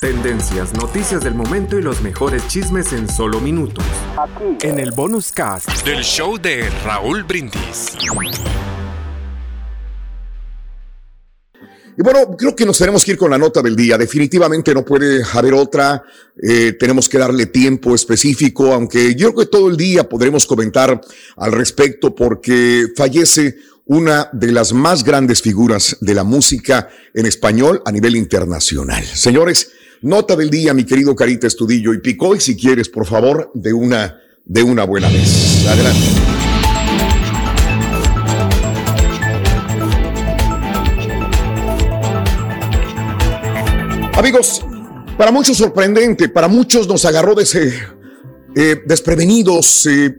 Tendencias, noticias del momento y los mejores chismes en solo minutos. Aquí. En el bonus cast del show de Raúl Brindis. Y bueno, creo que nos tenemos que ir con la nota del día. Definitivamente no puede haber otra. Eh, tenemos que darle tiempo específico, aunque yo creo que todo el día podremos comentar al respecto porque fallece una de las más grandes figuras de la música en español a nivel internacional. Señores, nota del día, mi querido Carita Estudillo y Picoy, si quieres, por favor, de una, de una buena vez. Adelante. Amigos, para muchos sorprendente, para muchos nos agarró de ese, eh, desprevenidos eh,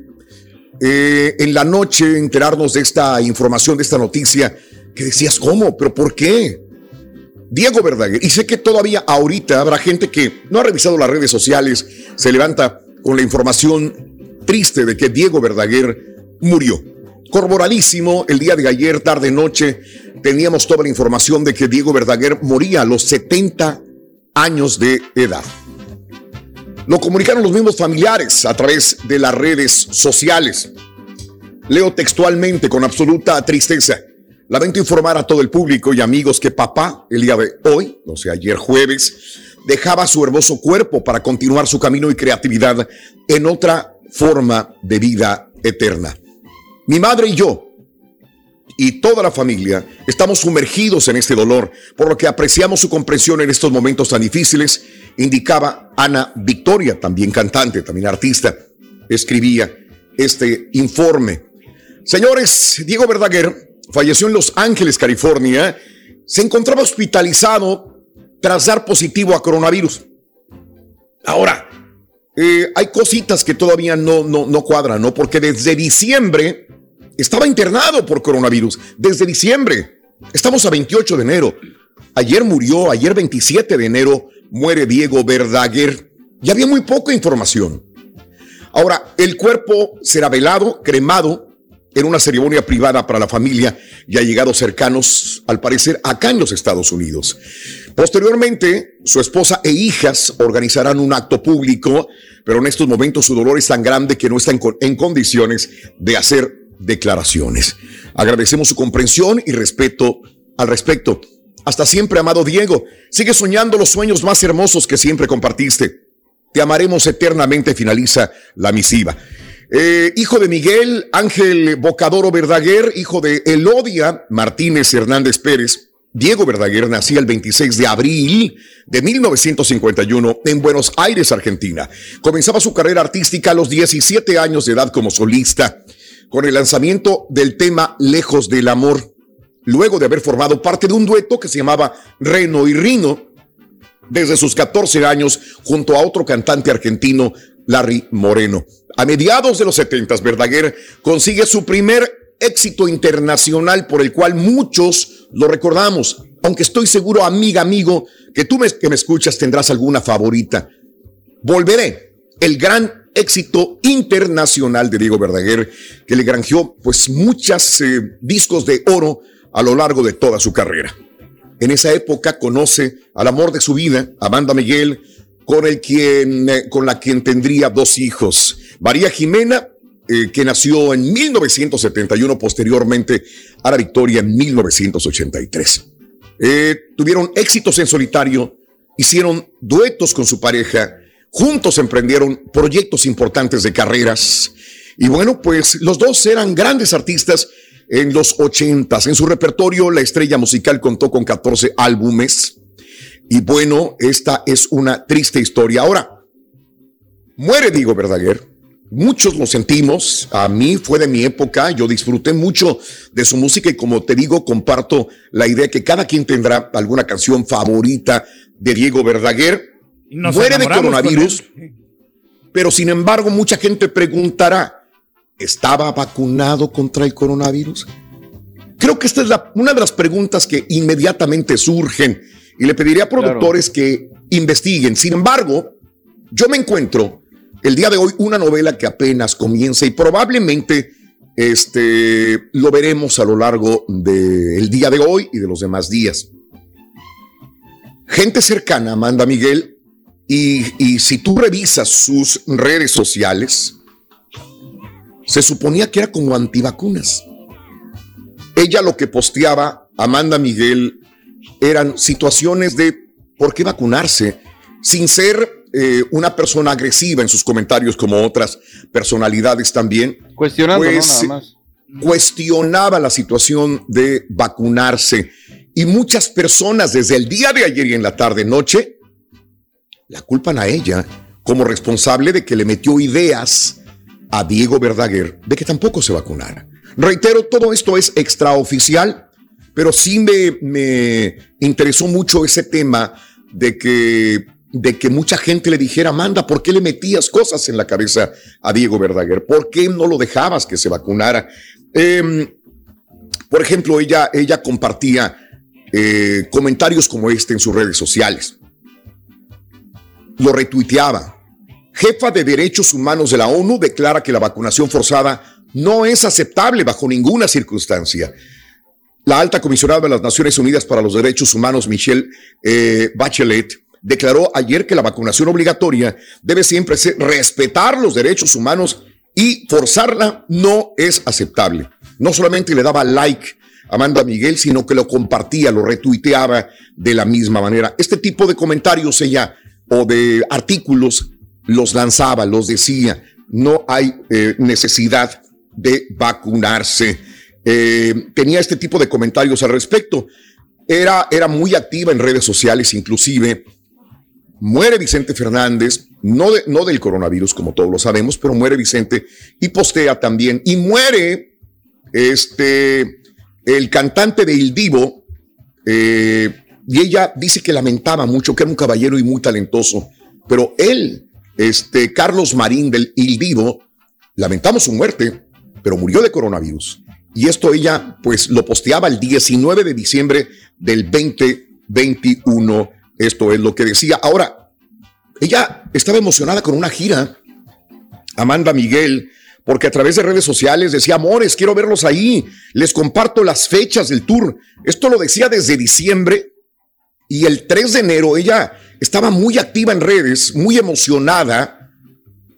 eh, en la noche enterarnos de esta información, de esta noticia, que decías, ¿cómo? ¿Pero por qué? Diego Verdaguer, y sé que todavía ahorita habrá gente que no ha revisado las redes sociales, se levanta con la información triste de que Diego Verdaguer murió. Corporalísimo, el día de ayer, tarde, noche, teníamos toda la información de que Diego Verdaguer moría a los 70 años de edad. Lo comunicaron los mismos familiares a través de las redes sociales. Leo textualmente con absoluta tristeza. Lamento informar a todo el público y amigos que papá, el día de hoy, no sé, ayer jueves, dejaba su hermoso cuerpo para continuar su camino y creatividad en otra forma de vida eterna. Mi madre y yo y toda la familia estamos sumergidos en este dolor, por lo que apreciamos su comprensión en estos momentos tan difíciles, indicaba Ana Victoria, también cantante, también artista, escribía este informe. Señores, Diego Verdaguer falleció en Los Ángeles, California, se encontraba hospitalizado tras dar positivo a coronavirus. Ahora, eh, hay cositas que todavía no, no, no cuadran, ¿no? Porque desde diciembre estaba internado por coronavirus desde diciembre. Estamos a 28 de enero. Ayer murió, ayer 27 de enero muere Diego Verdaguer. Y había muy poca información. Ahora, el cuerpo será velado, cremado, en una ceremonia privada para la familia y allegados cercanos, al parecer, acá en los Estados Unidos. Posteriormente, su esposa e hijas organizarán un acto público, pero en estos momentos su dolor es tan grande que no están en condiciones de hacer declaraciones. Agradecemos su comprensión y respeto al respecto. Hasta siempre, amado Diego. Sigue soñando los sueños más hermosos que siempre compartiste. Te amaremos eternamente, finaliza la misiva. Eh, hijo de Miguel Ángel Bocadoro Verdaguer, hijo de Elodia Martínez Hernández Pérez. Diego Verdaguer nacía el 26 de abril de 1951 en Buenos Aires, Argentina. Comenzaba su carrera artística a los 17 años de edad como solista con el lanzamiento del tema Lejos del Amor, luego de haber formado parte de un dueto que se llamaba Reno y Rino, desde sus 14 años, junto a otro cantante argentino, Larry Moreno. A mediados de los 70, Verdaguer consigue su primer éxito internacional por el cual muchos lo recordamos, aunque estoy seguro, amiga, amigo, que tú que me escuchas tendrás alguna favorita. Volveré, el gran éxito internacional de Diego Verdaguer, que le granjeó pues muchos eh, discos de oro a lo largo de toda su carrera. En esa época conoce al amor de su vida, Amanda Miguel, con, el quien, eh, con la quien tendría dos hijos. María Jimena, eh, que nació en 1971, posteriormente a la victoria en 1983. tuvieron éxitos en solitario, hicieron duetos con su pareja, Juntos emprendieron proyectos importantes de carreras. Y bueno, pues los dos eran grandes artistas en los ochentas. En su repertorio, la estrella musical contó con 14 álbumes. Y bueno, esta es una triste historia. Ahora, muere Diego Verdaguer. Muchos lo sentimos. A mí fue de mi época. Yo disfruté mucho de su música y como te digo, comparto la idea que cada quien tendrá alguna canción favorita de Diego Verdaguer muere de coronavirus, pero sin embargo mucha gente preguntará, ¿estaba vacunado contra el coronavirus? Creo que esta es una de las preguntas que inmediatamente surgen y le pediría a productores que investiguen. Sin embargo, yo me encuentro el día de hoy una novela que apenas comienza y probablemente este, lo veremos a lo largo del día de hoy y de los demás días. Gente cercana, Amanda Miguel, y, y si tú revisas sus redes sociales, se suponía que era como antivacunas. Ella lo que posteaba, Amanda Miguel, eran situaciones de por qué vacunarse sin ser eh, una persona agresiva en sus comentarios como otras personalidades también. Cuestionando, pues, nada más. Cuestionaba la situación de vacunarse y muchas personas desde el día de ayer y en la tarde noche la culpan a ella como responsable de que le metió ideas a Diego Verdaguer de que tampoco se vacunara. Reitero, todo esto es extraoficial, pero sí me, me interesó mucho ese tema de que de que mucha gente le dijera, manda, ¿por qué le metías cosas en la cabeza a Diego Verdaguer? ¿Por qué no lo dejabas que se vacunara? Em, por ejemplo, ella, ella compartía eh, comentarios como este en sus redes sociales. Lo retuiteaba. Jefa de Derechos Humanos de la ONU declara que la vacunación forzada no es aceptable bajo ninguna circunstancia. La alta comisionada de las Naciones Unidas para los Derechos Humanos, Michelle eh, Bachelet, declaró ayer que la vacunación obligatoria debe siempre ser respetar los derechos humanos y forzarla no es aceptable. No solamente le daba like a Amanda Miguel, sino que lo compartía, lo retuiteaba de la misma manera. Este tipo de comentarios ella o de artículos los lanzaba, los decía. No hay eh, necesidad de vacunarse. Eh, tenía este tipo de comentarios al respecto. Era, era muy activa en redes sociales, inclusive Muere Vicente Fernández, no, no del coronavirus, como todos lo sabemos, pero muere Vicente y postea también. Y muere este, el cantante de Il Divo, eh, y ella dice que lamentaba mucho, que era un caballero y muy talentoso, pero él, este, Carlos Marín del Il Divo, lamentamos su muerte, pero murió de coronavirus. Y esto ella, pues, lo posteaba el 19 de diciembre del 2021 esto es lo que decía. Ahora, ella estaba emocionada con una gira, Amanda Miguel, porque a través de redes sociales decía, amores, quiero verlos ahí, les comparto las fechas del tour. Esto lo decía desde diciembre y el 3 de enero ella estaba muy activa en redes, muy emocionada,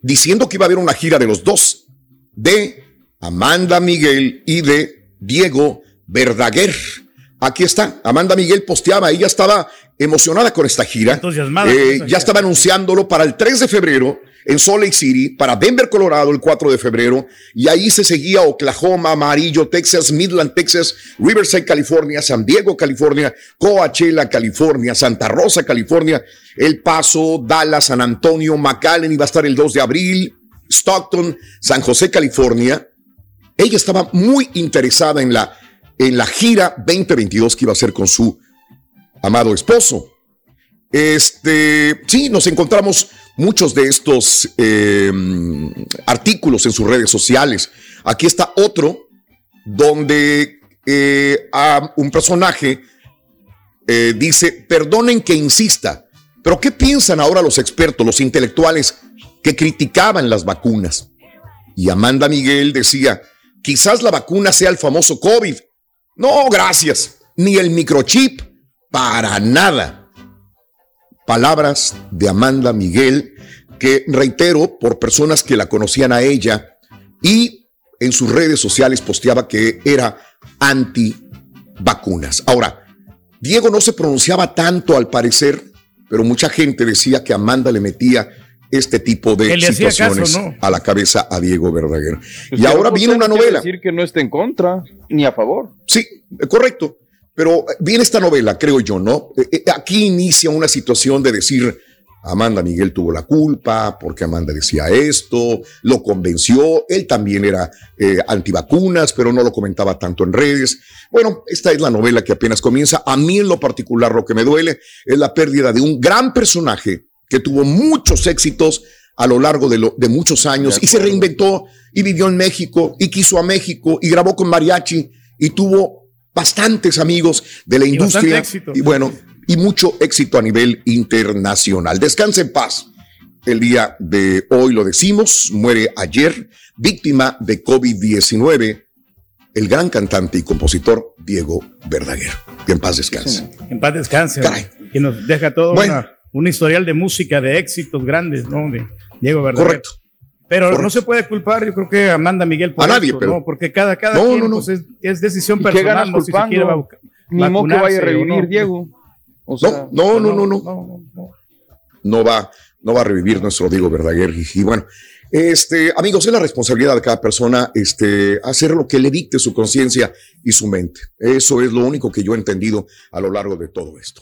diciendo que iba a haber una gira de los dos, de Amanda Miguel y de Diego Verdaguer. Aquí está, Amanda Miguel posteaba, ella estaba emocionada con esta gira. Eh, ya estaba anunciándolo para el 3 de febrero en Salt Lake City, para Denver, Colorado, el 4 de febrero, y ahí se seguía Oklahoma, Amarillo, Texas, Midland, Texas, Riverside, California, San Diego, California, Coachella, California, Santa Rosa, California, El Paso, Dallas, San Antonio, McAllen iba a estar el 2 de abril, Stockton, San José, California. Ella estaba muy interesada en la, en la gira 2022 que iba a hacer con su amado esposo. Este, sí, nos encontramos muchos de estos em, artículos en sus redes sociales. Aquí está otro donde eh, un personaje eh, dice, perdonen que insista, pero ¿qué piensan ahora los expertos, los intelectuales que criticaban las vacunas? Y Amanda Miguel decía, quizás la vacuna sea el famoso COVID. No, gracias, ni el microchip para nada. Palabras de Amanda Miguel, que reitero por personas que la conocían a ella y en sus redes sociales posteaba que era anti vacunas. Ahora, Diego no se pronunciaba tanto al parecer, pero mucha gente decía que Amanda le metía este tipo de situaciones a la cabeza a Diego Verdaguer. Pues y ahora viene una novela. decir que no está en contra ni a favor. Sí, correcto. Pero viene esta novela, creo yo, ¿no? Eh, eh, aquí inicia una situación de decir, Amanda Miguel tuvo la culpa porque Amanda decía esto, lo convenció, él también era eh, antivacunas, pero no lo comentaba tanto en redes. Bueno, esta es la novela que apenas comienza. A mí en lo particular lo que me duele es la pérdida de un gran personaje que tuvo muchos éxitos a lo largo de, de muchos años y se reinventó y vivió en México y quiso a México y grabó con mariachi y tuvo bastantes amigos de la industria y bueno, y mucho éxito a nivel internacional. Descanse en paz. El día de hoy lo decimos, muere ayer, víctima de COVID-19, el gran cantante y compositor Diego Verdaguer. Que en paz descanse. en paz descanse. Que nos deja todo un historial de música, de éxitos grandes, ¿no? De Diego Verdaguer. Correcto. Pero no se puede culpar, yo creo que Amanda Miguel por a nadie, pero... ¿no? Porque cada, cada quien pues, es, decisión personal, no si se quiere Ni modo que vaya a revivir Diego. no, no, no, no, no, va, no va a revivir nuestro Diego Verdaguer. Y, bueno, este, amigos, es la responsabilidad de cada persona este, hacer lo que le dicte su conciencia y su mente. Eso es lo único que yo he entendido a lo largo de todo esto.